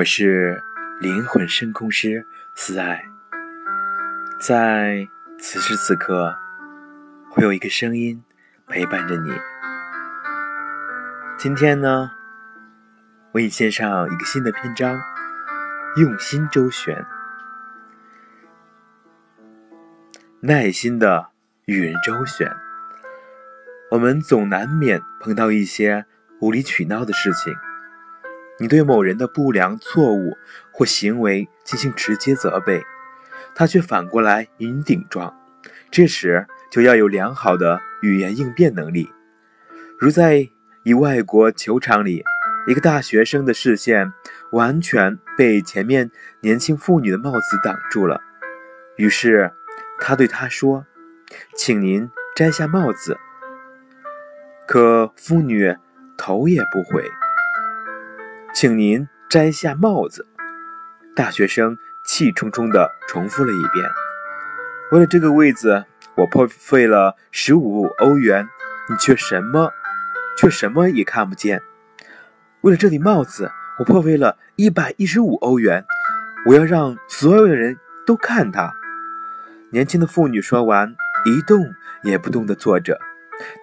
我是灵魂深空师思爱，在此时此刻，会有一个声音陪伴着你。今天呢，为你献上一个新的篇章，用心周旋，耐心的与人周旋。我们总难免碰到一些无理取闹的事情。你对某人的不良错误或行为进行直接责备，他却反过来与你顶撞，这时就要有良好的语言应变能力。如在一外国球场里，一个大学生的视线完全被前面年轻妇女的帽子挡住了，于是他对她说：“请您摘下帽子。”可妇女头也不回。请您摘下帽子。大学生气冲冲地重复了一遍。为了这个位子，我破费了十五欧元，你却什么，却什么也看不见。为了这顶帽子，我破费了一百一十五欧元，我要让所有的人都看它。年轻的妇女说完，一动也不动地坐着。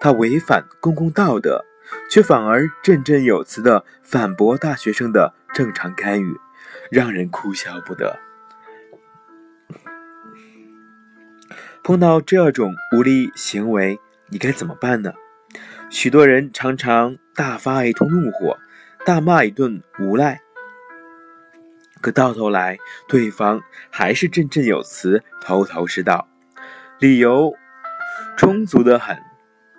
她违反公共道德。却反而振振有词地反驳大学生的正常干预，让人哭笑不得。碰到这种无理行为，你该怎么办呢？许多人常常大发一通怒火，大骂一顿无赖，可到头来对方还是振振有词，头头是道，理由充足的很，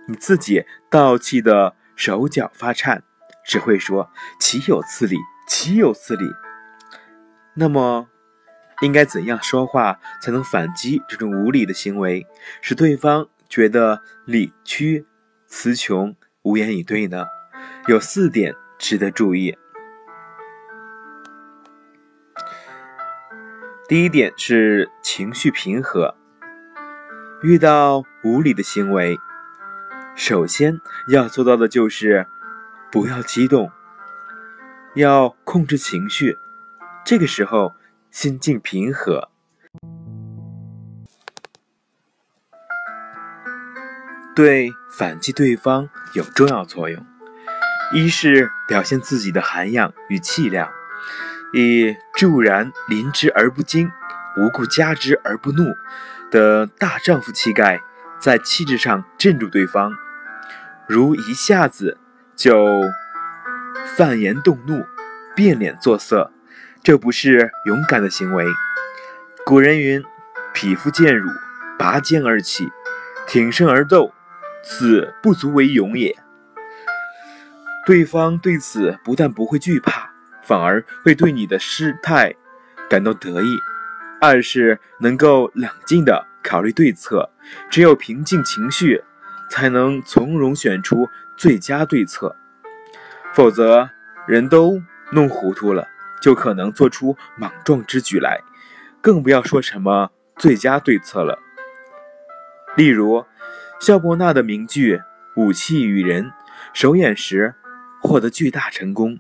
你自己倒气的。手脚发颤，只会说“岂有此理，岂有此理”。那么，应该怎样说话才能反击这种无理的行为，使对方觉得理屈词穷、无言以对呢？有四点值得注意。第一点是情绪平和，遇到无理的行为。首先要做到的就是不要激动，要控制情绪。这个时候心境平和，对反击对方有重要作用。一是表现自己的涵养与气量，以助然临之而不惊，无故加之而不怒的大丈夫气概，在气质上镇住对方。如一下子就犯言动怒、变脸作色，这不是勇敢的行为。古人云：“匹夫见辱，拔剑而起，挺身而斗，此不足为勇也。”对方对此不但不会惧怕，反而会对你的失态感到得意。二是能够冷静地考虑对策，只有平静情绪。才能从容选出最佳对策，否则人都弄糊涂了，就可能做出莽撞之举来，更不要说什么最佳对策了。例如，肖伯纳的名剧《武器与人》首演时获得巨大成功，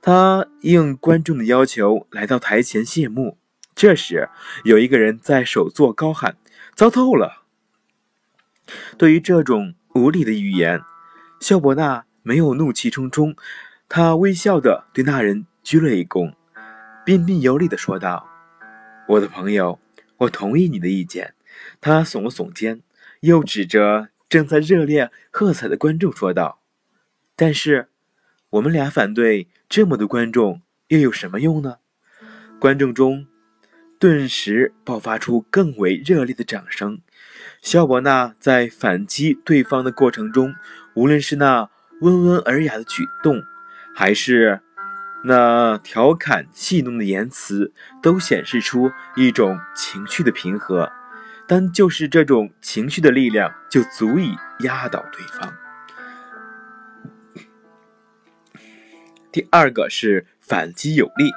他应观众的要求来到台前谢幕，这时有一个人在首座高喊：“糟透了！”对于这种无理的语言，肖伯纳没有怒气冲冲，他微笑地对那人鞠了一躬，彬彬有礼地说道：“我的朋友，我同意你的意见。”他耸了耸肩，又指着正在热烈喝彩的观众说道：“但是，我们俩反对这么多观众又有什么用呢？”观众中顿时爆发出更为热烈的掌声。肖伯纳在反击对方的过程中，无论是那温文尔雅的举动，还是那调侃戏弄的言辞，都显示出一种情绪的平和。但就是这种情绪的力量，就足以压倒对方。第二个是反击有力，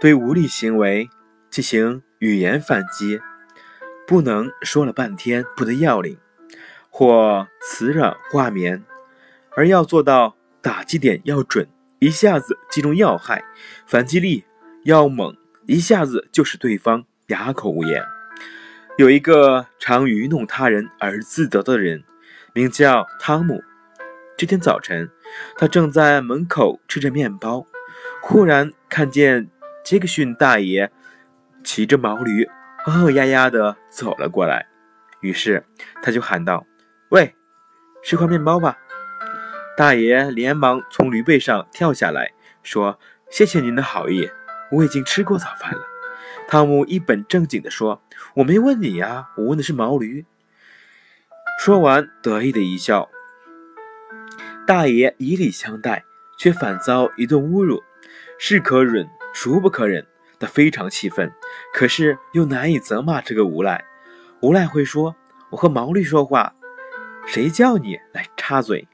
对无理行为进行语言反击。不能说了半天不得要领，或词软话绵，而要做到打击点要准，一下子击中要害，反击力要猛，一下子就使对方哑口无言。有一个常愚弄他人而自得的人，名叫汤姆。这天早晨，他正在门口吃着面包，忽然看见杰克逊大爷骑着毛驴，呵呵呀呀的走了过来。于是他就喊道：“喂，吃块面包吧！”大爷连忙从驴背上跳下来，说：“谢谢您的好意，我已经吃过早饭了。”汤姆一本正经地说：“我没问你呀，我问的是毛驴。”说完，得意的一笑。大爷以礼相待，却反遭一顿侮辱，是可忍，孰不可忍？他非常气愤，可是又难以责骂这个无赖。无赖会说：“我和毛驴说话，谁叫你来插嘴？”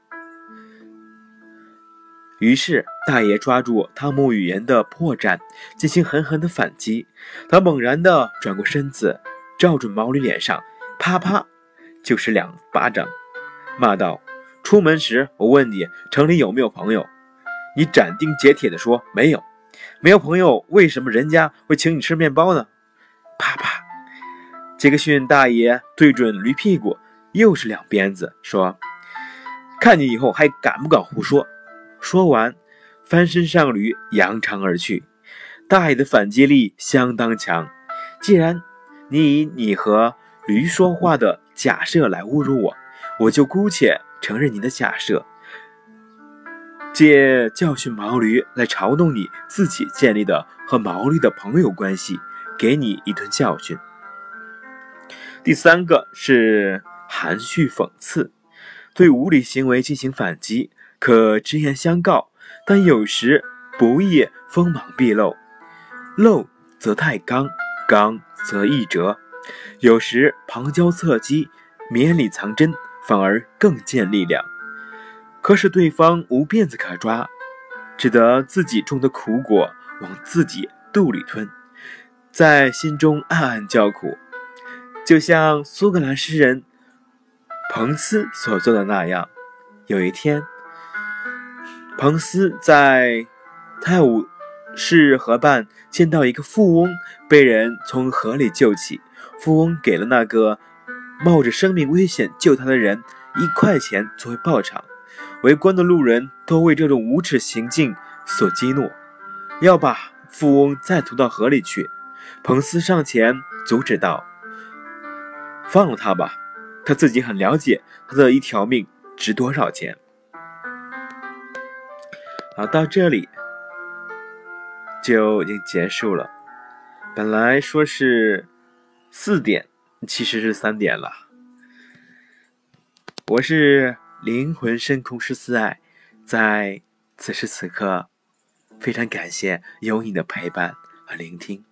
于是，大爷抓住汤姆语言的破绽，进行狠狠的反击。他猛然地转过身子，照准毛驴脸上，啪啪就是两巴掌，骂道：“出门时我问你城里有没有朋友，你斩钉截铁地说没有。没有朋友，为什么人家会请你吃面包呢？”啪啪，杰克逊大爷对准驴屁股，又是两鞭子，说：“看你以后还敢不敢胡说！”说完，翻身上驴，扬长而去。大爷的反击力相当强。既然你以你和驴说话的假设来侮辱我，我就姑且承认你的假设，借教训毛驴来嘲弄你自己建立的和毛驴的朋友关系，给你一顿教训。第三个是含蓄讽刺，对无理行为进行反击。可直言相告，但有时不易锋芒毕露，露则太刚，刚则易折。有时旁敲侧击，绵里藏针，反而更见力量。可使对方无辫子可抓，只得自己种的苦果往自己肚里吞，在心中暗暗叫苦。就像苏格兰诗人彭斯所做的那样，有一天。彭斯在泰晤士河畔见到一个富翁被人从河里救起，富翁给了那个冒着生命危险救他的人一块钱作为报偿。围观的路人都为这种无耻行径所激怒，要把富翁再拖到河里去。彭斯上前阻止道：“放了他吧，他自己很了解他的一条命值多少钱。”好，到这里就已经结束了。本来说是四点，其实是三点了。我是灵魂深空十四爱，在此时此刻，非常感谢有你的陪伴和聆听。